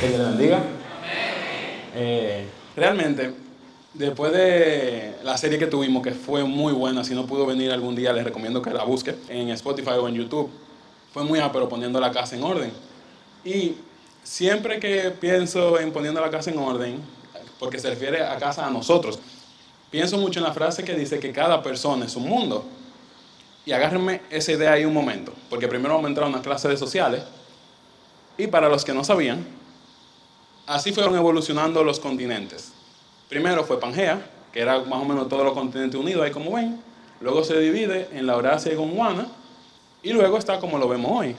Que Dios le bendiga. Eh, realmente, después de la serie que tuvimos, que fue muy buena, si no pudo venir algún día, les recomiendo que la busque en Spotify o en YouTube. Fue muy pero poniendo la casa en orden. Y siempre que pienso en poniendo la casa en orden, porque se refiere a casa a nosotros, pienso mucho en la frase que dice que cada persona es un mundo. Y agárrenme esa idea ahí un momento, porque primero vamos a entrar a una clase de sociales. Y para los que no sabían, así fueron evolucionando los continentes. Primero fue Pangea, que era más o menos todos los continentes unidos, ahí como ven. Luego se divide en la Eurasia y Gondwana. Y luego está como lo vemos hoy.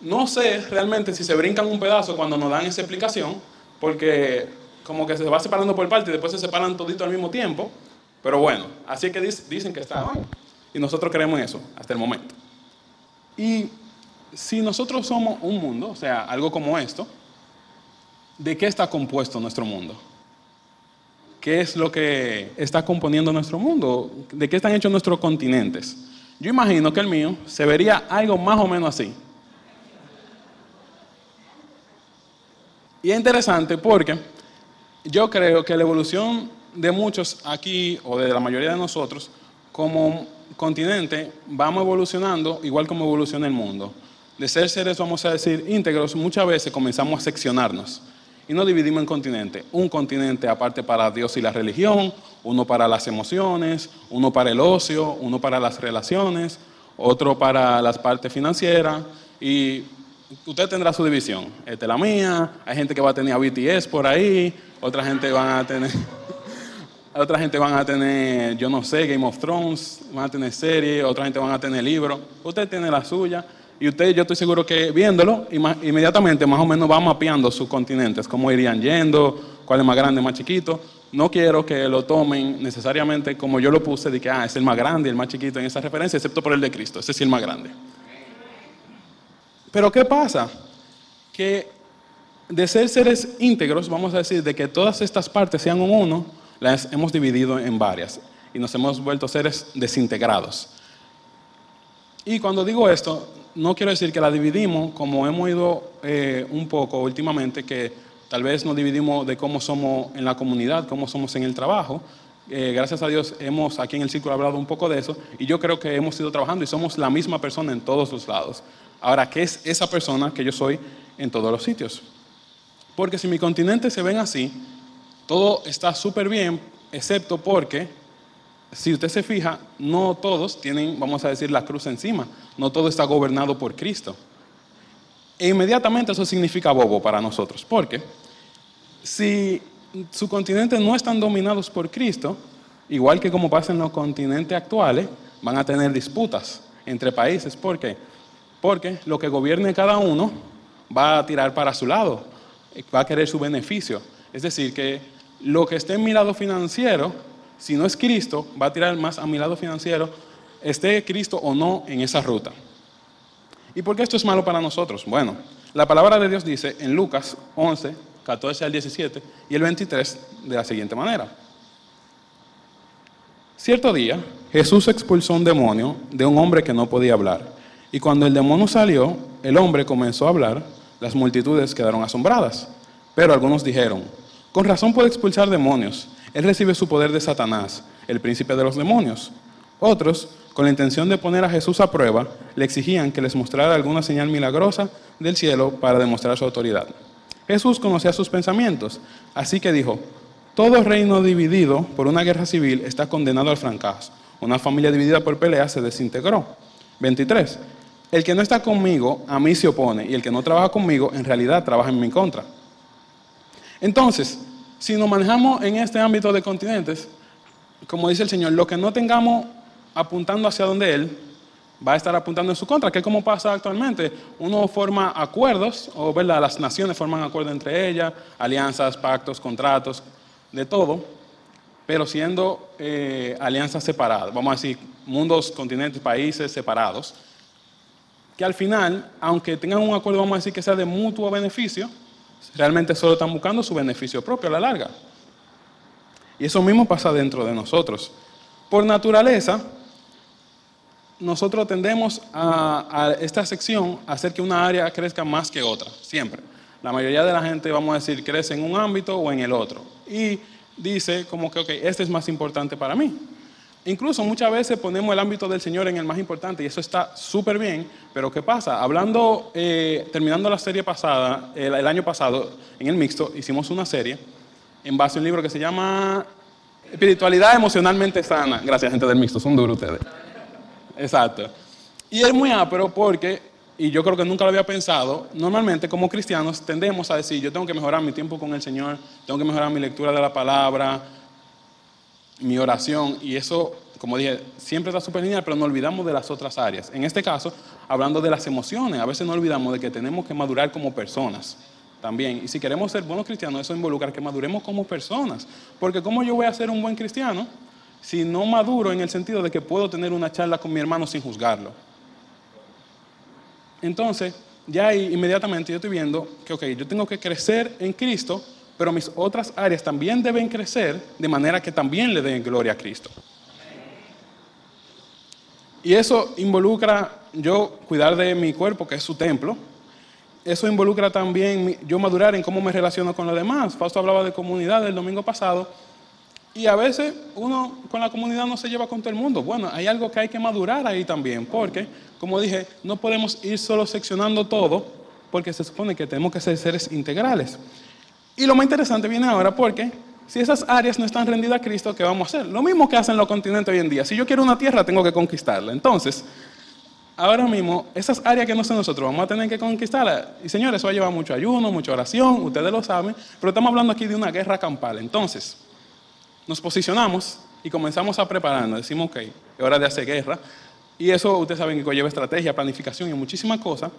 No sé realmente si se brincan un pedazo cuando nos dan esa explicación, porque como que se va separando por parte y después se separan todito al mismo tiempo. Pero bueno, así que dicen que está hoy. Y nosotros creemos eso hasta el momento. Y si nosotros somos un mundo, o sea, algo como esto, ¿de qué está compuesto nuestro mundo? ¿Qué es lo que está componiendo nuestro mundo? ¿De qué están hechos nuestros continentes? Yo imagino que el mío se vería algo más o menos así. Y es interesante porque yo creo que la evolución de muchos aquí, o de la mayoría de nosotros, como continente, vamos evolucionando igual como evoluciona el mundo. De ser seres, vamos a decir, íntegros, muchas veces comenzamos a seccionarnos y nos dividimos en continentes. Un continente aparte para Dios y la religión, uno para las emociones, uno para el ocio, uno para las relaciones, otro para las partes financieras y usted tendrá su división. Esta es la mía, hay gente que va a tener a BTS por ahí, otra gente va a tener otra gente van a tener, yo no sé, Game of Thrones, van a tener series, otra gente van a tener libros. Usted tiene la suya. Y usted, yo estoy seguro que viéndolo, inmediatamente más o menos va mapeando sus continentes, cómo irían yendo, cuál es más grande, más chiquito. No quiero que lo tomen necesariamente como yo lo puse, de que ah, es el más grande el más chiquito en esa referencia, excepto por el de Cristo, ese es el más grande. Pero ¿qué pasa? Que de ser seres íntegros, vamos a decir, de que todas estas partes sean un uno, las hemos dividido en varias y nos hemos vuelto seres desintegrados. Y cuando digo esto, no quiero decir que la dividimos como hemos ido eh, un poco últimamente, que tal vez nos dividimos de cómo somos en la comunidad, cómo somos en el trabajo. Eh, gracias a Dios hemos aquí en el círculo hablado un poco de eso y yo creo que hemos ido trabajando y somos la misma persona en todos los lados. Ahora, ¿qué es esa persona que yo soy en todos los sitios? Porque si mi continente se ven así, todo está súper bien, excepto porque, si usted se fija, no todos tienen, vamos a decir, la cruz encima. No todo está gobernado por Cristo. E inmediatamente eso significa bobo para nosotros. Porque si su continente no están dominados por Cristo, igual que como pasa en los continentes actuales, van a tener disputas entre países. ¿Por qué? Porque lo que gobierne cada uno va a tirar para su lado, va a querer su beneficio. Es decir, que lo que esté en mi lado financiero, si no es Cristo, va a tirar más a mi lado financiero, esté Cristo o no en esa ruta. ¿Y por qué esto es malo para nosotros? Bueno, la palabra de Dios dice en Lucas 11, 14 al 17 y el 23 de la siguiente manera. Cierto día, Jesús expulsó un demonio de un hombre que no podía hablar. Y cuando el demonio salió, el hombre comenzó a hablar, las multitudes quedaron asombradas. Pero algunos dijeron, con razón puede expulsar demonios. Él recibe su poder de Satanás, el príncipe de los demonios. Otros, con la intención de poner a Jesús a prueba, le exigían que les mostrara alguna señal milagrosa del cielo para demostrar su autoridad. Jesús conocía sus pensamientos, así que dijo, todo reino dividido por una guerra civil está condenado al fracaso. Una familia dividida por peleas se desintegró. 23. El que no está conmigo a mí se opone y el que no trabaja conmigo en realidad trabaja en mi contra. Entonces, si nos manejamos en este ámbito de continentes, como dice el Señor, lo que no tengamos apuntando hacia donde Él, va a estar apuntando en su contra, que es como pasa actualmente. Uno forma acuerdos, o ¿verdad? las naciones forman acuerdos entre ellas, alianzas, pactos, contratos, de todo, pero siendo eh, alianzas separadas, vamos a decir, mundos, continentes, países separados, que al final, aunque tengan un acuerdo, vamos a decir que sea de mutuo beneficio, Realmente solo están buscando su beneficio propio a la larga. Y eso mismo pasa dentro de nosotros. Por naturaleza, nosotros tendemos a, esta sección a hacer que una área crezca más que otra, siempre. la mayoría de la gente, vamos a decir, crece en un ámbito o en el otro. Y dice como que, ok, este es más importante para mí. Incluso muchas veces ponemos el ámbito del Señor en el más importante y eso está súper bien, pero ¿qué pasa? Hablando, eh, terminando la serie pasada, el, año pasado, en el mixto, hicimos una serie en base a un libro que se llama Espiritualidad emocionalmente sana. Gracias, gente del mixto, son duros ustedes. Exacto. Y es muy pero porque, y yo creo que nunca lo había pensado, normalmente como cristianos tendemos a decir, yo tengo que mejorar mi tiempo con el Señor, tengo que mejorar mi lectura de la palabra, mi oración, y eso, como dije, siempre está súper genial, pero no olvidamos de las otras áreas. En este caso, hablando de las emociones, a veces no olvidamos de que tenemos que madurar como personas también. Y si queremos ser buenos cristianos, eso involucra que maduremos como personas. Porque ¿cómo yo voy a ser un buen cristiano si no maduro en el sentido de que puedo tener una charla con mi hermano sin juzgarlo? Entonces, ya inmediatamente yo estoy viendo que, ok, yo tengo que crecer en Cristo pero mis otras áreas también deben crecer de manera que también le den gloria a Cristo. Y eso involucra yo cuidar de mi cuerpo, que es su templo. Eso involucra también yo madurar en cómo me relaciono con los demás. Fausto hablaba de comunidad el domingo pasado. Y a veces uno con la comunidad no se lleva con todo el mundo. Bueno, hay algo que hay que madurar ahí también, porque, como dije, no podemos ir solo seccionando todo, porque se supone que tenemos que ser seres integrales. Y lo más interesante viene ahora porque si esas áreas no están rendidas a Cristo, ¿qué vamos a hacer? Lo mismo que hacen los continentes hoy en día. Si yo quiero una tierra, tengo que conquistarla. Entonces, ahora mismo, esas áreas que no son nosotros, vamos a tener que conquistarlas. Y señores, eso va a llevar mucho ayuno, mucha oración, ustedes lo saben, pero estamos hablando aquí de una guerra campal. Entonces, nos posicionamos y comenzamos a prepararnos. Decimos, ok, es hora de hacer guerra. Y eso, ustedes saben que lleva estrategia, planificación y muchísimas cosas.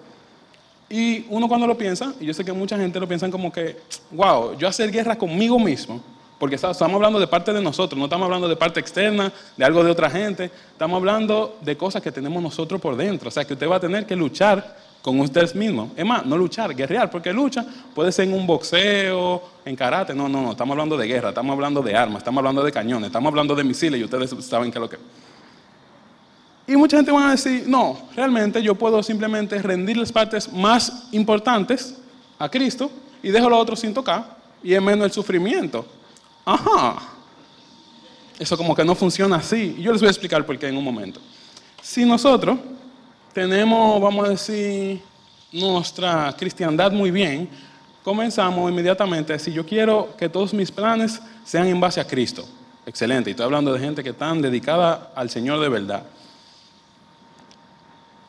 Y uno cuando lo piensa, y yo sé que mucha gente lo piensa como que, wow, yo hacer guerra conmigo mismo, porque estamos hablando de parte de nosotros, no estamos hablando de parte externa, de algo de otra gente, estamos hablando de cosas que tenemos nosotros por dentro, o sea que usted va a tener que luchar con usted mismo. Es más, no luchar, guerrear, porque lucha puede ser en un boxeo, en karate, no, no, no, estamos hablando de guerra, estamos hablando de armas, estamos hablando de cañones, estamos hablando de misiles y ustedes saben qué es lo que... Y mucha gente va a decir, no, realmente yo puedo simplemente rendir las partes más importantes a Cristo y dejo lo otro sin tocar y es menos el sufrimiento. Ajá. Eso como que no funciona así. Y yo les voy a explicar por qué en un momento. Si nosotros tenemos, vamos a decir, nuestra cristiandad muy bien, comenzamos inmediatamente a decir, yo quiero que todos mis planes sean en base a Cristo. Excelente. Y estoy hablando de gente que está dedicada al Señor de verdad.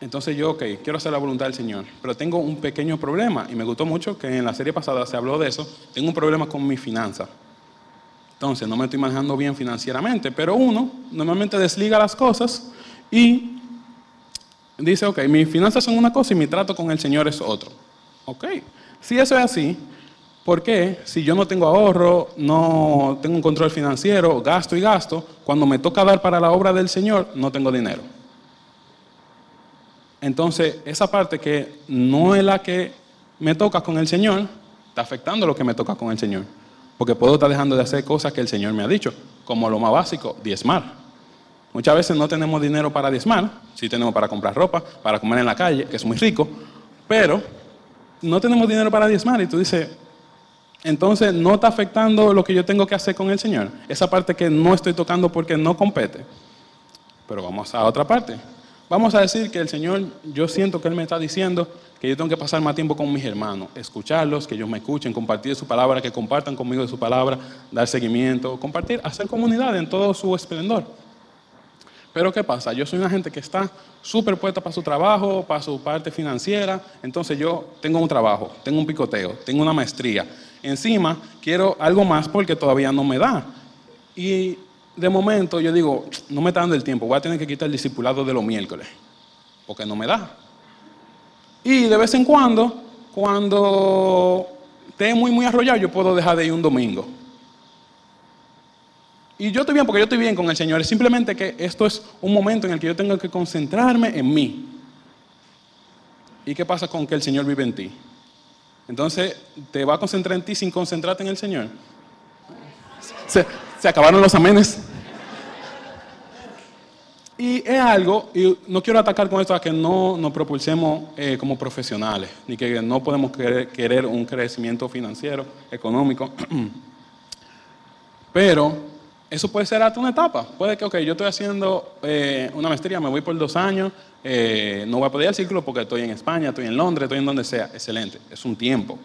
Entonces yo, ok, quiero hacer la voluntad del Señor, pero tengo un pequeño problema y me gustó mucho que en la serie pasada se habló de eso. Tengo un problema con mi finanza. Entonces no me estoy manejando bien financieramente, pero uno normalmente desliga las cosas y dice, ok, mis finanzas son una cosa y mi trato con el Señor es otro. Ok, si eso es así, ¿por qué si yo no tengo ahorro, no tengo un control financiero, gasto y gasto, cuando me toca dar para la obra del Señor, no tengo dinero? Entonces, esa parte que no es la que me toca con el Señor, está afectando lo que me toca con el Señor. Porque puedo estar dejando de hacer cosas que el Señor me ha dicho, como lo más básico, diezmar. Muchas veces no tenemos dinero para diezmar, sí tenemos para comprar ropa, para comer en la calle, que es muy rico, pero no tenemos dinero para diezmar y tú dices, entonces no está afectando lo que yo tengo que hacer con el Señor. Esa parte que no estoy tocando porque no compete. Pero vamos a otra parte. Vamos a decir que el Señor, yo siento que Él me está diciendo que yo tengo que pasar más tiempo con mis hermanos, escucharlos, que ellos me escuchen, compartir su palabra, que compartan conmigo de su palabra, dar seguimiento, compartir, hacer comunidad en todo su esplendor. Pero ¿qué pasa? Yo soy una gente que está súper puesta para su trabajo, para su parte financiera, entonces yo tengo un trabajo, tengo un picoteo, tengo una maestría. Encima quiero algo más porque todavía no me da. Y de momento yo digo, no me está dando el tiempo, voy a tener que quitar el discipulado de los miércoles, porque no me da. Y de vez en cuando, cuando esté muy, muy arrollado, yo puedo dejar de ir un domingo. Y yo estoy bien porque yo estoy bien con el Señor. Es simplemente que esto es un momento en el que yo tengo que concentrarme en mí. ¿Y qué pasa con que el Señor vive en ti? Entonces, ¿te va a concentrar en ti sin concentrarte en el Señor? Se, acabaron los amenes. Y es algo, y no quiero atacar con esto a que no nos propulsemos eh, como profesionales, ni que no podemos querer, un crecimiento financiero, económico, pero eso puede ser hasta una etapa. Puede que, ok, yo estoy haciendo eh, una maestría, me voy por dos años, eh, no voy a poder ir al círculo porque estoy en España, estoy en Londres, estoy en donde sea. Excelente, es un tiempo.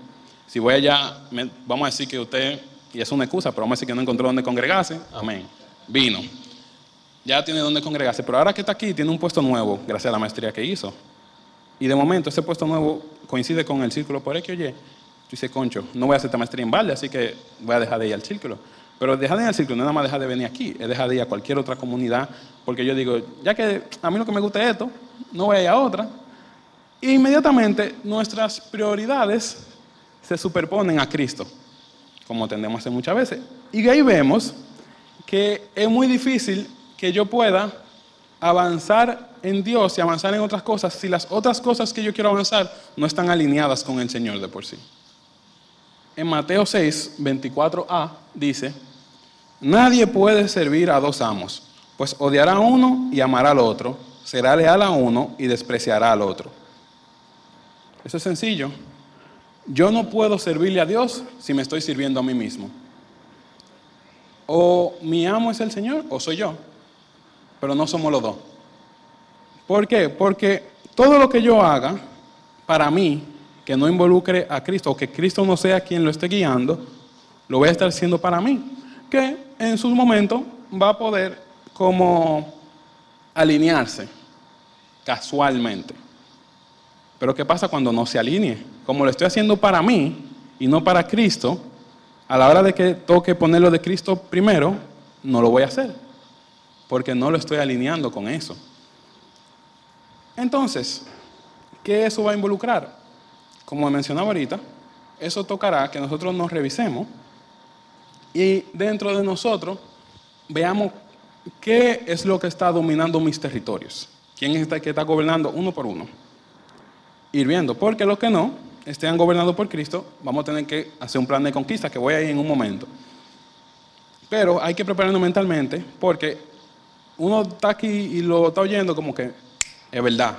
Si voy allá, vamos a decir que usted, y es una excusa, pero vamos a decir que no encontró dónde congregarse, amén. Vino ya tiene donde congregarse, pero ahora que está aquí tiene un puesto nuevo gracias a la maestría que hizo. Y de momento ese puesto nuevo coincide con el círculo por que oye, tú dices, concho, no voy a hacer esta maestría en balde, así que voy a dejar de ir al círculo. Pero dejar de ir al círculo no es nada más dejar de venir aquí, es dejar de ir a cualquier otra comunidad, porque yo digo, ya que a mí lo que me gusta es esto, no voy a ir a otra. E inmediatamente nuestras prioridades se superponen a Cristo, como tendemos a hacer muchas veces. Y ahí vemos que es muy difícil que yo pueda avanzar en Dios y avanzar en otras cosas si las otras cosas que yo quiero avanzar no están alineadas con el Señor de por sí. En Mateo 6, 24a dice, nadie puede servir a dos amos, pues odiará a uno y amará al otro, será leal a uno y despreciará al otro. Eso es sencillo. Yo no puedo servirle a Dios si me estoy sirviendo a mí mismo. O mi amo es el Señor o soy yo pero no somos los dos. ¿Por qué? Porque todo lo que yo haga, para mí, que no involucre a Cristo, o que Cristo no sea quien lo esté guiando, lo voy a estar haciendo para mí, que en su momento va a poder como alinearse casualmente. Pero ¿qué pasa cuando no se alinee? Como lo estoy haciendo para mí y no para Cristo, a la hora de que toque ponerlo de Cristo primero, no lo voy a hacer porque no lo estoy alineando con eso. Entonces, ¿qué eso va a involucrar? Como mencionaba ahorita, eso tocará que nosotros nos revisemos y dentro de nosotros veamos qué es lo que está dominando mis territorios. ¿Quién es el que está gobernando uno por uno? Ir viendo, porque los que no estén gobernados por Cristo, vamos a tener que hacer un plan de conquista que voy a ir en un momento. Pero hay que prepararnos mentalmente porque uno está aquí y lo está oyendo como que es verdad,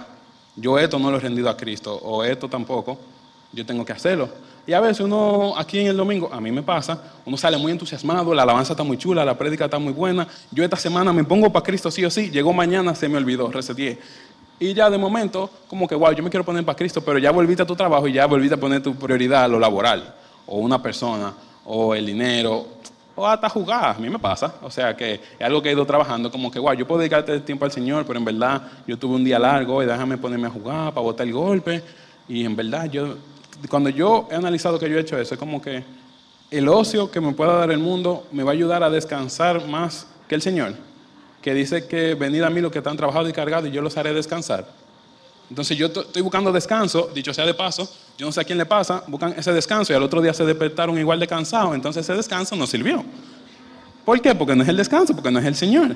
yo esto no lo he rendido a Cristo o esto tampoco, yo tengo que hacerlo. Y a veces uno aquí en el domingo, a mí me pasa, uno sale muy entusiasmado, la alabanza está muy chula, la prédica está muy buena, yo esta semana me pongo para Cristo sí o sí, llegó mañana, se me olvidó, reseteé. Y ya de momento, como que, wow, yo me quiero poner para Cristo, pero ya volviste a tu trabajo y ya volviste a poner tu prioridad a lo laboral, o una persona, o el dinero, o hasta jugar, a mí me pasa. O sea que es algo que he ido trabajando, como que, guau, yo puedo dedicarte tiempo al Señor, pero en verdad yo tuve un día largo y déjame ponerme a jugar para botar el golpe. Y en verdad, yo, cuando yo he analizado que yo he hecho eso, es como que el ocio que me pueda dar el mundo me va a ayudar a descansar más que el Señor, que dice que venid a mí los que están trabajados y cargados y yo los haré descansar. Entonces yo estoy buscando descanso, dicho sea de paso, yo no sé a quién le pasa, buscan ese descanso y al otro día se despertaron igual de cansados, entonces ese descanso no sirvió. ¿Por qué? Porque no es el descanso, porque no es el Señor.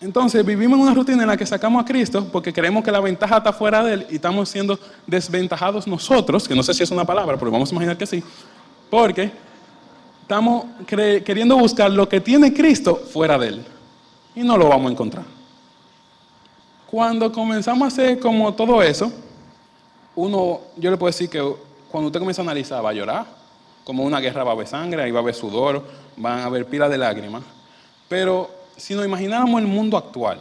Entonces vivimos en una rutina en la que sacamos a Cristo porque creemos que la ventaja está fuera de Él y estamos siendo desventajados nosotros, que no sé si es una palabra, pero vamos a imaginar que sí, porque estamos queriendo buscar lo que tiene Cristo fuera de Él y no lo vamos a encontrar. Cuando comenzamos a hacer como todo eso, uno, yo le puedo decir que cuando usted comienza a analizar, va a llorar, como una guerra va a haber sangre, ahí va a haber sudor, van a haber pilas de lágrimas. Pero si nos imagináramos el mundo actual,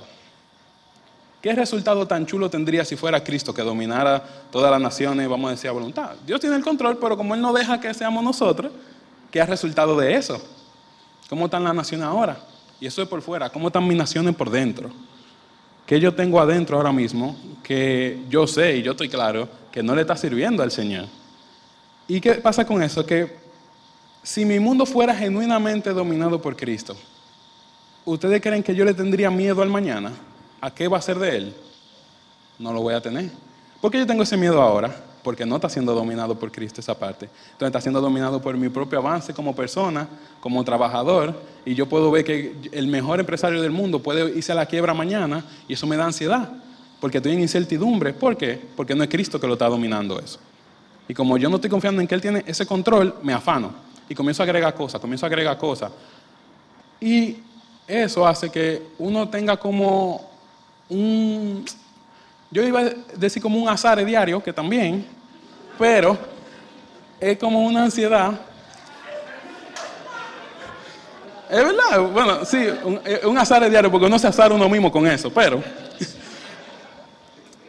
¿qué resultado tan chulo tendría si fuera Cristo que dominara todas las naciones, vamos a decir, a voluntad? Dios tiene el control, pero como Él no deja que seamos nosotros, ¿qué ha resultado de eso? ¿Cómo están las naciones ahora? Y eso es por fuera, ¿cómo están mis naciones por dentro? que yo tengo adentro ahora mismo que yo sé y yo estoy claro que no le está sirviendo al Señor. ¿Y qué pasa con eso? Que si mi mundo fuera genuinamente dominado por Cristo, ¿ustedes creen que yo le tendría miedo al mañana? ¿A qué va a ser de él? No lo voy a tener. ¿Por qué yo tengo ese miedo ahora? Porque no está siendo dominado por Cristo esa parte. Entonces está siendo dominado por mi propio avance como persona, como trabajador, y yo puedo ver que el mejor empresario del mundo puede irse a la quiebra mañana y eso me da ansiedad, porque estoy en incertidumbre. ¿Por qué? Porque no es Cristo que lo está dominando eso. Y como yo no estoy confiando en que Él tiene ese control, me afano y comienzo a agregar cosas, comienzo a agregar cosas. Y eso hace que uno tenga como un, yo iba a decir como un azar diario, que también, pero es como una ansiedad. Es verdad, bueno, sí, un, un azar diario, porque uno se azar uno mismo con eso, pero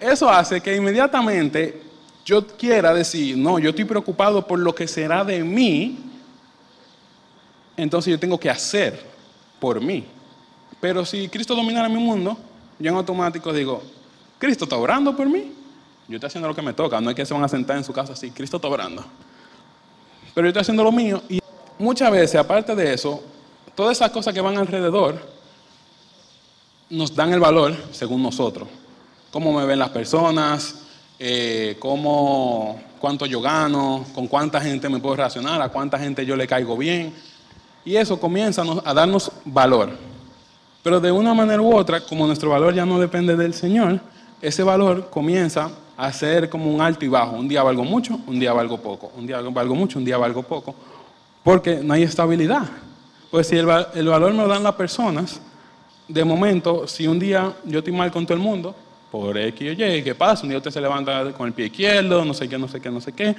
eso hace que inmediatamente yo quiera decir, no, yo estoy preocupado por lo que será de mí, entonces yo tengo que hacer por mí. Pero si Cristo dominara mi mundo, yo en automático digo, Cristo está orando por mí. Yo estoy haciendo lo que me toca, no es que se van a sentar en su casa así, Cristo está orando. Pero yo estoy haciendo lo mío y muchas veces, aparte de eso, todas esas cosas que van alrededor nos dan el valor según nosotros. Cómo me ven las personas, eh, cómo, cuánto yo gano, con cuánta gente me puedo relacionar, a cuánta gente yo le caigo bien. Y eso comienza a darnos valor. Pero de una manera u otra, como nuestro valor ya no depende del Señor, ese valor comienza a ser como un alto y bajo. Un día valgo mucho, un día valgo poco. Un día valgo mucho, un día valgo poco. Porque no hay estabilidad. Pues si el, valor me lo dan las personas, de momento, si un día yo estoy mal con todo el mundo, por X o Y, ¿qué pasa? Un día usted se levanta con el pie izquierdo, no sé qué, no sé qué, no sé qué.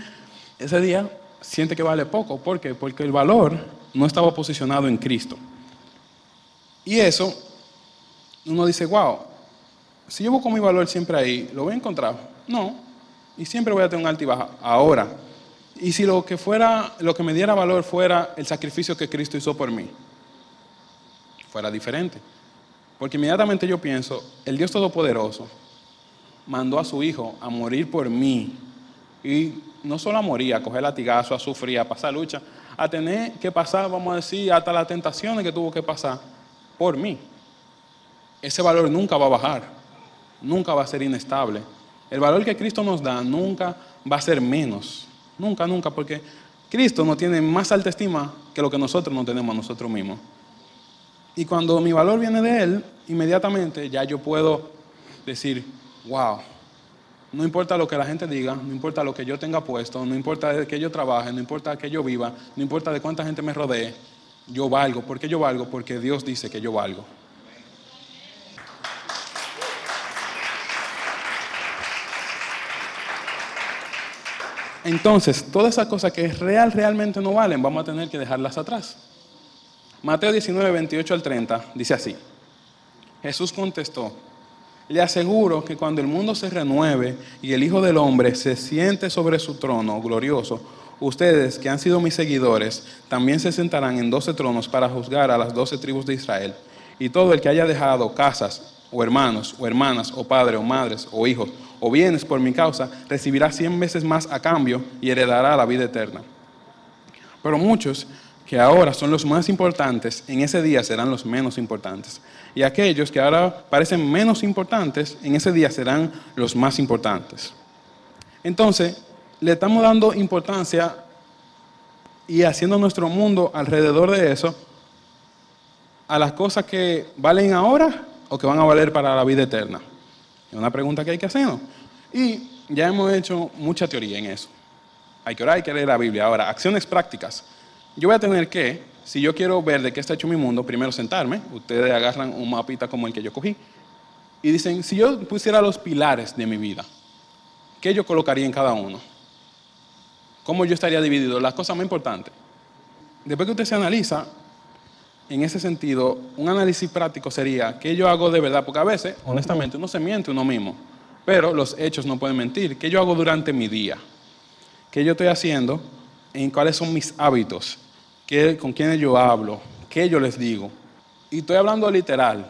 Ese día siente que vale poco. ¿Por qué? Porque el valor no estaba posicionado en Cristo. Y eso, uno dice, wow, si yo busco mi valor siempre ahí, ¿lo voy a encontrar? No. Y siempre voy a tener un alto y. Ahora, y si lo que fuera, lo que me diera valor fuera el sacrificio que Cristo hizo por mí, fuera diferente. Porque inmediatamente yo pienso, el Dios Todopoderoso, mandó a su hijo a morir por mí. Y no solo a morir, a coger latigazo, a sufrir, a pasar lucha, a tener que pasar, vamos a decir, hasta las tentaciones que tuvo que pasar por mí. Ese valor nunca va a bajar, nunca va a ser inestable. El valor que Cristo nos da nunca va a ser menos, nunca, nunca, porque Cristo no tiene más alta estima que lo que nosotros no tenemos a nosotros mismos. Y cuando mi valor viene de Él, inmediatamente ya yo puedo decir, wow, no importa lo que la gente diga, no importa lo que yo tenga puesto, no importa de que yo trabaje, no importa que yo viva, no importa de cuánta gente me rodee, yo valgo. ¿Por qué yo valgo? Porque Dios dice que yo valgo. Entonces, todas esas cosas que real, realmente no valen, vamos a tener que dejarlas atrás. Mateo 19, 28 al 30 dice así. Jesús contestó, le aseguro que cuando el mundo se renueve y el Hijo del Hombre se siente sobre su trono glorioso, ustedes que han sido mis seguidores también se sentarán en doce tronos para juzgar a las doce tribus de Israel. Y todo el que haya dejado casas, o hermanos, o hermanas, o padres, o madres, o hijos, o bienes por mi causa, recibirá cien veces más a cambio y heredará la vida eterna. Pero muchos que ahora son los más importantes, en ese día serán los menos importantes. Y aquellos que ahora parecen menos importantes, en ese día serán los más importantes. Entonces, le estamos dando importancia y haciendo nuestro mundo alrededor de eso a las cosas que valen ahora o que van a valer para la vida eterna. Es una pregunta que hay que hacernos. Y ya hemos hecho mucha teoría en eso. Hay que orar, hay que leer la Biblia. Ahora, acciones prácticas. Yo voy a tener que, si yo quiero ver de qué está hecho mi mundo, primero sentarme. Ustedes agarran un mapita como el que yo cogí. Y dicen, si yo pusiera los pilares de mi vida, ¿qué yo colocaría en cada uno? ¿Cómo yo estaría dividido? Las cosas más importantes. Después que usted se analiza, en ese sentido, un análisis práctico sería, ¿qué yo hago de verdad? Porque a veces, honestamente, uno se miente uno mismo, pero los hechos no pueden mentir. ¿Qué yo hago durante mi día? ¿Qué yo estoy haciendo? ¿En cuáles son mis hábitos? con quiénes yo hablo, qué yo les digo. Y estoy hablando literal.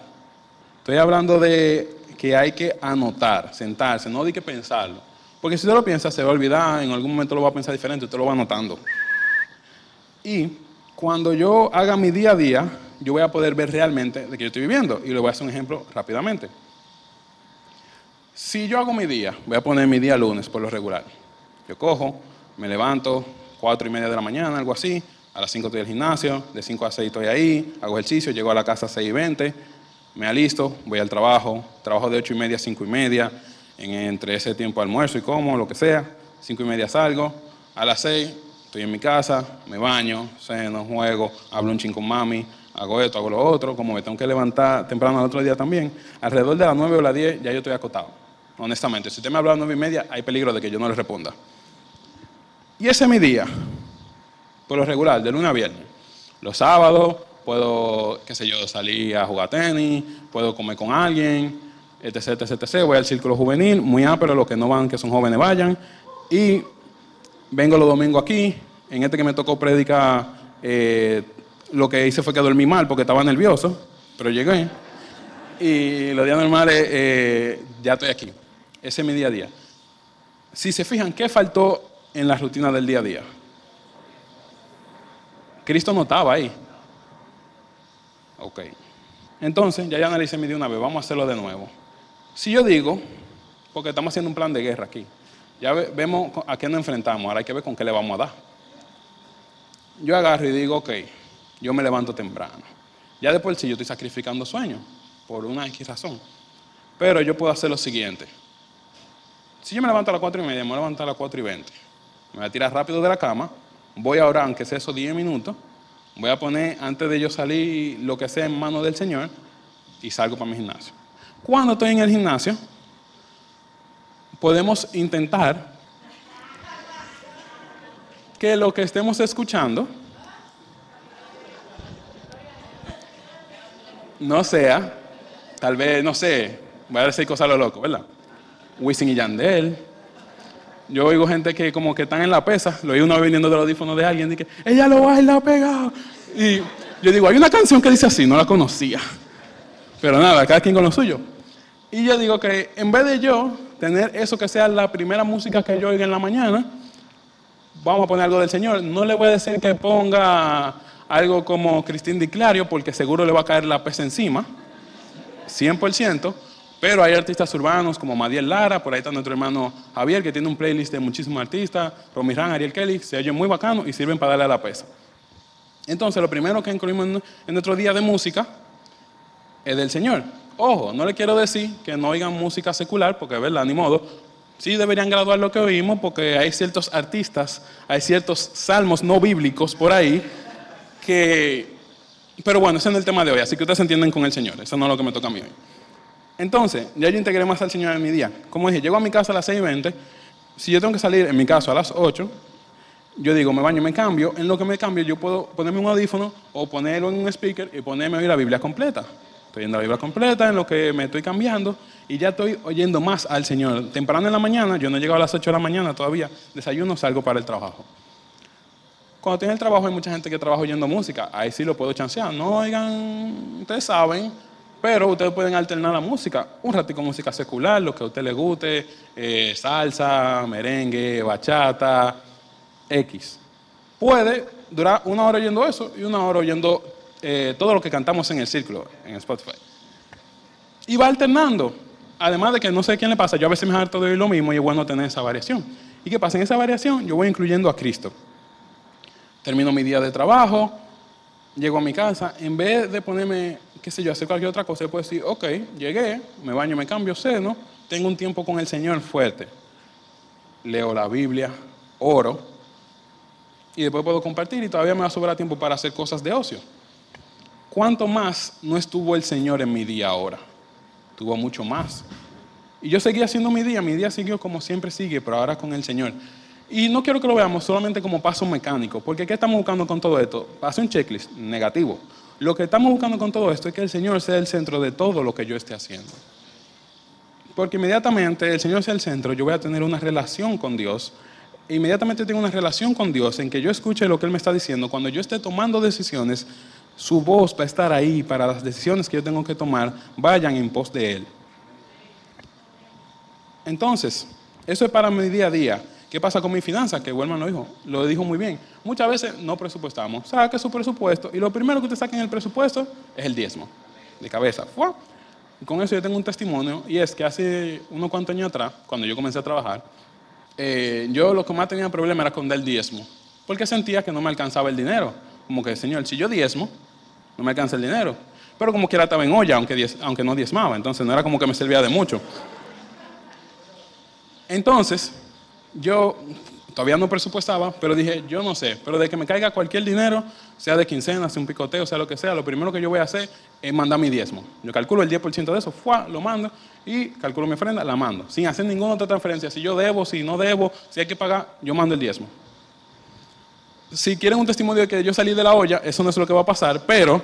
Estoy hablando de que hay que anotar, sentarse, no hay que pensarlo. Porque si usted lo piensa, se va a olvidar, en algún momento lo va a pensar diferente, usted lo va anotando. Y cuando yo haga mi día a día, yo voy a poder ver realmente de qué yo estoy viviendo. Y le voy a hacer un ejemplo rápidamente. Si yo hago mi día, voy a poner mi día lunes por lo regular. Yo cojo, me levanto, cuatro y media de la mañana, algo así, a las 5 estoy al gimnasio, de 5 a 6 estoy ahí, hago ejercicio, llego a la casa a 6 y 20, me alisto, voy al trabajo, trabajo de 8 y media a 5 y media, entre ese tiempo almuerzo y como, lo que sea, 5 y media salgo, a las 6 estoy en mi casa, me baño, ceno, juego, hablo un chin con mami, hago esto, hago lo otro, como me tengo que levantar temprano al otro día también, alrededor de las 9 o las 10 ya yo estoy acotado. Honestamente, si usted me habla a las 9 y media, hay peligro de que yo no le responda. Y ese es mi día, por lo regular, de lunes a viernes. Los sábados puedo, qué sé yo, salir a jugar tenis, puedo comer con alguien, etc, etc, etc. Voy al círculo juvenil, muy pero los que no van, que son jóvenes, vayan. Y vengo los domingos aquí, en este que me tocó predicar, eh, lo que hice fue que dormí mal porque estaba nervioso, pero llegué. Y los días normales eh, ya estoy aquí. Ese es mi día a día. Si se fijan, ¿qué faltó en la rutina del día a día? Cristo no estaba ahí. Ok. Entonces, ya ya analicé mi día una vez, vamos a hacerlo de nuevo. Si yo digo, porque estamos haciendo un plan de guerra aquí, ya vemos a qué nos enfrentamos, ahora hay que ver con qué le vamos a dar. Yo agarro y digo, ok, yo me levanto temprano. Ya después sí yo estoy sacrificando sueño, por una X razón. Pero yo puedo hacer lo siguiente. Si yo me levanto a las 4 y media, me voy a levantar a las 4 y 20. Me voy a tirar rápido de la cama, voy a orar, aunque sea esos 10 minutos, voy a poner, antes de yo salir, lo que sea en manos del Señor, y salgo para mi gimnasio. Cuando estoy en el gimnasio, podemos intentar que lo que estemos escuchando no sea, tal vez, no sé, voy a decir cosas a lo loco, ¿verdad? Wisin y Yandel. Yo oigo gente que como que están en la pesa, lo oigo uno viniendo del audífono de alguien, y que ella lo baila pegado. Y yo digo, hay una canción que dice así, no la conocía. Pero nada, cada quien con lo suyo. Y yo digo que en vez de yo tener eso que sea la primera música que yo oiga en la mañana, vamos a poner algo del Señor. No le voy a decir que ponga algo como Cristín Di Clario, porque seguro le va a caer la pesa encima, 100%. Pero hay artistas urbanos como Madiel Lara, por ahí está nuestro hermano Javier, que tiene un playlist de muchísimos artistas, Romirán, Ariel Kelly, se oyen muy bacano y sirven para darle a la pesa. Entonces, lo primero que incluimos en nuestro día de música es del Señor. Ojo, no le quiero decir que no oigan música secular, porque, ¿verdad? Ni modo. Sí deberían graduar lo que oímos, porque hay ciertos artistas, hay ciertos salmos no bíblicos por ahí que... Pero bueno, ese no es el tema de hoy, así que ustedes entienden con el Señor. Eso no es lo que me toca a mí hoy. Entonces, ya yo integré más al Señor en mi día. Como dije, llego a mi casa a las 6 y 20. Si yo tengo que salir, en mi caso, a las 8, yo digo, me baño, me cambio. En lo que me cambio, yo puedo ponerme un audífono o ponerlo en un speaker y ponerme a oír la Biblia completa. Estoy oyendo la Biblia completa en lo que me estoy cambiando y ya estoy oyendo más al Señor. Temprano en la mañana, yo no llego a las 8 de la mañana todavía, desayuno, salgo para el trabajo. Cuando estoy en el trabajo hay mucha gente que trabaja oyendo música, ahí sí lo puedo chancear. No oigan, ustedes saben, pero ustedes pueden alternar la música, un ratito música secular, lo que a usted le guste, eh, salsa, merengue, bachata, X. Puede durar una hora oyendo eso y una hora oyendo eh, todo lo que cantamos en el círculo, en Spotify. Y va alternando. Además de que no sé quién le pasa, yo a veces me harto de oír lo mismo y es bueno tener esa variación. ¿Y qué pasa? En esa variación yo voy incluyendo a Cristo. Termino mi día de trabajo, llego a mi casa, en vez de ponerme qué sé yo, hacer cualquier otra cosa, puedo decir, ok, llegué, me baño, me cambio, ceno, tengo un tiempo con el Señor fuerte. Leo la Biblia, oro, y después puedo compartir y todavía me va a sobrar tiempo para hacer cosas de ocio. ¿Cuánto más no estuvo el Señor en mi día ahora? Tuvo mucho más. Y yo seguí haciendo mi día, mi día siguió como siempre sigue, pero ahora con el Señor. Y no quiero que lo veamos solamente como paso mecánico, porque ¿qué estamos buscando con todo esto? Pase un checklist negativo. Lo que estamos buscando con todo esto es que el Señor sea el centro de todo lo que yo esté haciendo. Porque inmediatamente el Señor sea el centro, yo voy a tener una relación con Dios. Inmediatamente tengo una relación con Dios en que yo escuche lo que Él me está diciendo. Cuando yo esté tomando decisiones, su voz va a estar ahí para las decisiones que yo tengo que tomar, vayan en pos de Él. Entonces, eso es para mi día a día. ¿Qué pasa con mi finanzas? Que Wilman lo dijo, lo dijo muy bien. Muchas veces no presupuestamos. Saque su presupuesto y lo primero que usted saque en el presupuesto es el diezmo, de cabeza. Y con eso yo tengo un testimonio y es que hace unos cuantos años atrás, cuando yo comencé a trabajar, eh, yo lo que más tenía problema era con el diezmo, porque sentía que no me alcanzaba el dinero. Como que, Señor, si yo diezmo, no me alcanza el dinero. Pero como quiera estaba en olla, aunque, aunque no diezmaba, entonces no era como que me servía de mucho. Entonces, yo Todavía no presupuestaba, pero dije, yo no sé, pero de que me caiga cualquier dinero, sea de quincena, sea un picoteo, sea lo que sea, lo primero que yo voy a hacer es mandar mi diezmo. Yo calculo el 10% de eso, ¡fua! lo mando y calculo mi ofrenda, la mando, sin hacer ninguna otra transferencia. Si yo debo, si no debo, si hay que pagar, yo mando el diezmo. Si quieren un testimonio de que yo salí de la olla, eso no es lo que va a pasar, pero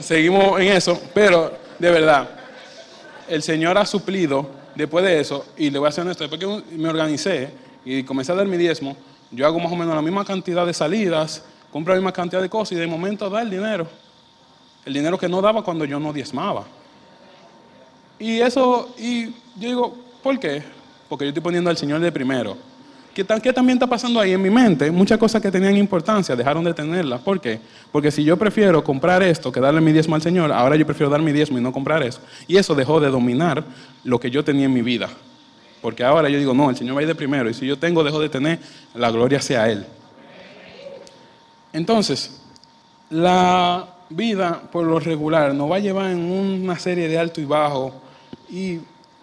seguimos en eso, pero de verdad, el Señor ha suplido después de eso, y le voy a ser honesto, después que me organicé y comencé a dar mi diezmo, yo hago más o menos la misma cantidad de salidas, compro la misma cantidad de cosas y de momento da el dinero. El dinero que no daba cuando yo no diezmaba. Y eso, y yo digo, ¿por qué? Porque yo estoy poniendo al Señor de primero. ¿Qué, también está pasando ahí en mi mente? Muchas cosas que tenían importancia dejaron de tenerlas. ¿Por qué? Porque si yo prefiero comprar esto que darle mi diezmo al Señor, ahora yo prefiero dar mi diezmo y no comprar eso. Y eso dejó de dominar lo que yo tenía en mi vida. Porque ahora yo digo, no, el Señor va a ir de primero. Y si yo tengo, dejo de tener, la gloria sea Él. Entonces, la vida por lo regular nos va a llevar en una serie de alto y bajo. Y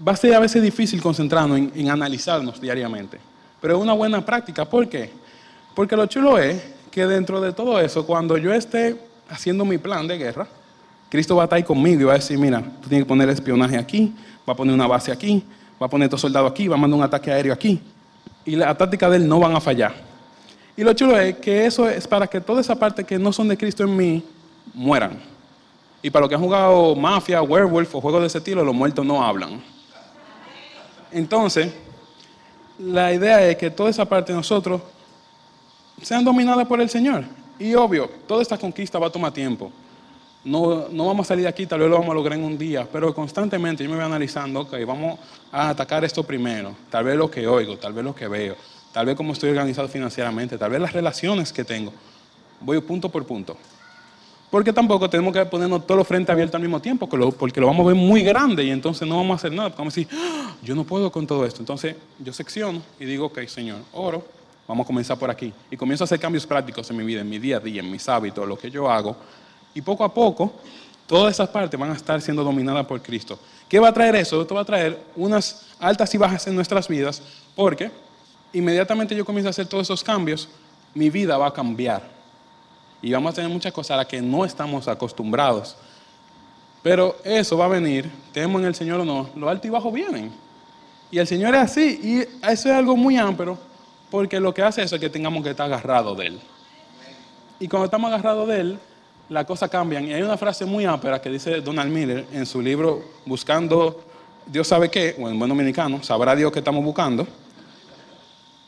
va a ser a veces difícil concentrarnos en analizarnos diariamente. Pero es una buena práctica. ¿Por qué? Porque lo chulo es que dentro de todo eso, cuando yo esté haciendo mi plan de guerra, Cristo va a estar ahí conmigo y va a decir, mira, tú tienes que poner espionaje aquí, va a poner una base aquí, va a poner estos soldados aquí, va a mandar un ataque aéreo aquí. Y la táctica de él no van a fallar. Y lo chulo es que eso es para que toda esa parte que no son de Cristo en mí mueran. Y para los que han jugado mafia, werewolf o juegos de ese estilo, los muertos no hablan. Entonces, la idea es que toda esa parte de nosotros sean dominadas por el Señor. Y obvio, toda esta conquista va a tomar tiempo. No, no, vamos a salir de aquí, tal vez lo vamos a lograr en un día, pero constantemente yo me voy analizando, ok, vamos a atacar esto primero, tal vez lo que oigo, tal vez lo que veo, tal vez cómo estoy organizado financieramente, tal vez las relaciones que tengo. Voy punto por punto. Porque tampoco tenemos que ponernos todo frente abierto al mismo tiempo, porque lo vamos a ver muy grande y entonces no vamos a hacer nada. Vamos a decir, ah, yo no puedo con todo esto. Entonces yo secciono y digo, ok, Señor, oro, vamos a comenzar por aquí. Y comienzo a hacer cambios prácticos en mi vida, en mi día a día, en mis hábitos, lo que yo hago. Y poco a poco, todas esas partes van a estar siendo dominadas por Cristo. ¿Qué va a traer eso? Esto va a traer unas altas y bajas en nuestras vidas, porque inmediatamente yo comienzo a hacer todos esos cambios, mi vida va a cambiar y vamos a tener muchas cosas a las que no estamos acostumbrados. Pero eso va a venir, tenemos en el Señor o no, lo alto y bajo vienen. Y el Señor es así, y eso es algo muy amplio, porque lo que hace eso es que tengamos que estar agarrados de Él. Y cuando estamos agarrados de Él, las cosas cambian. Y hay una frase muy ápera que dice Donald Miller en su libro Buscando Dios sabe qué, o en buen dominicano, sabrá Dios que estamos buscando.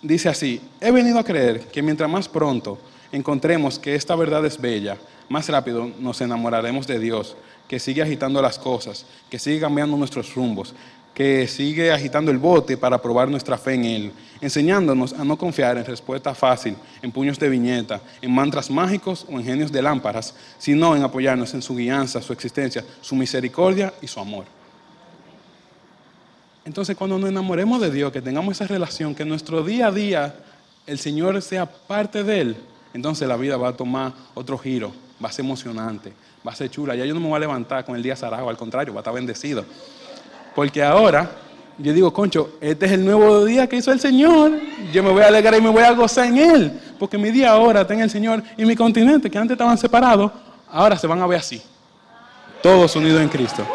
Dice así, he venido a creer que mientras más pronto encontremos que esta verdad es bella, más rápido nos enamoraremos de Dios, que sigue agitando las cosas, que sigue cambiando nuestros rumbos, que sigue agitando el bote para probar nuestra fe en Él, enseñándonos a no confiar en respuesta fácil, en puños de viñeta, en mantras mágicos o en genios de lámparas, sino en apoyarnos en su guianza, su existencia, su misericordia y su amor. Entonces cuando nos enamoremos de Dios, que tengamos esa relación, que nuestro día a día el Señor sea parte de Él, entonces la vida va a tomar otro giro, va a ser emocionante, va a ser chula. Ya yo no me voy a levantar con el día zarado, al contrario, va a estar bendecido. Porque ahora yo digo, concho, este es el nuevo día que hizo el Señor. Yo me voy a alegrar y me voy a gozar en Él. Porque mi día ahora está en el Señor y mi continente, que antes estaban separados, ahora se van a ver así. Todos unidos en Cristo.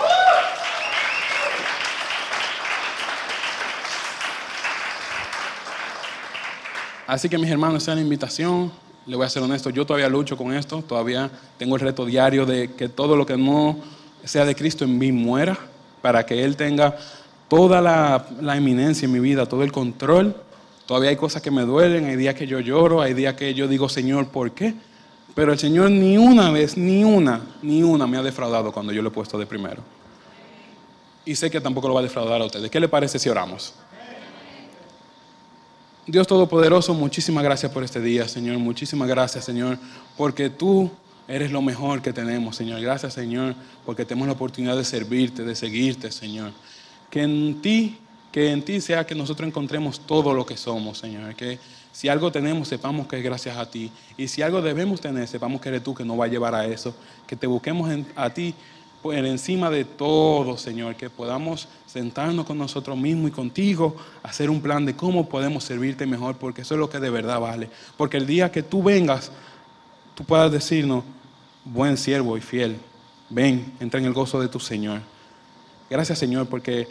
Así que mis hermanos, esa es la invitación le voy a ser honesto, yo todavía lucho con esto, todavía tengo el reto diario de que todo lo que no sea de Cristo en mí muera, para que Él tenga toda la, eminencia en mi vida, todo el control. Todavía hay cosas que me duelen, hay días que yo lloro, hay días que yo digo, Señor, ¿por qué? Pero el Señor ni una vez, ni una, ni una me ha defraudado cuando yo lo he puesto de primero. Y sé que tampoco lo va a defraudar a ustedes. ¿Qué le parece si oramos? Dios Todopoderoso, muchísimas gracias por este día, Señor. Muchísimas gracias, Señor, porque tú eres lo mejor que tenemos, Señor. Gracias, Señor, porque tenemos la oportunidad de servirte, de seguirte, Señor. Que en ti, que en ti sea que nosotros encontremos todo lo que somos, Señor. Que si algo tenemos, sepamos que es gracias a ti. Y si algo debemos tener, sepamos que eres tú que nos va a llevar a eso. Que te busquemos a ti por encima de todo, Señor, que podamos sentarnos con nosotros mismos y contigo, hacer un plan de cómo podemos servirte mejor, porque eso es lo que de verdad vale. Porque el día que tú vengas, tú puedas decirnos, buen siervo y fiel, ven, entra en el gozo de tu Señor. Gracias, Señor, porque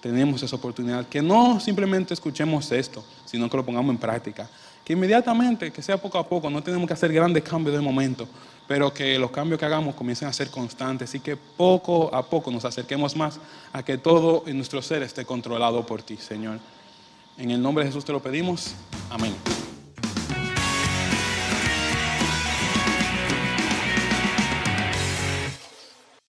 tenemos esa oportunidad. Que no simplemente escuchemos esto, sino que lo pongamos en práctica. Que inmediatamente, que sea poco a poco, no tenemos que hacer grandes cambios de momento, pero que los cambios que hagamos comiencen a ser constantes y que poco a poco nos acerquemos más a que todo en nuestro ser esté controlado por ti, Señor. En el nombre de Jesús te lo pedimos. Amén.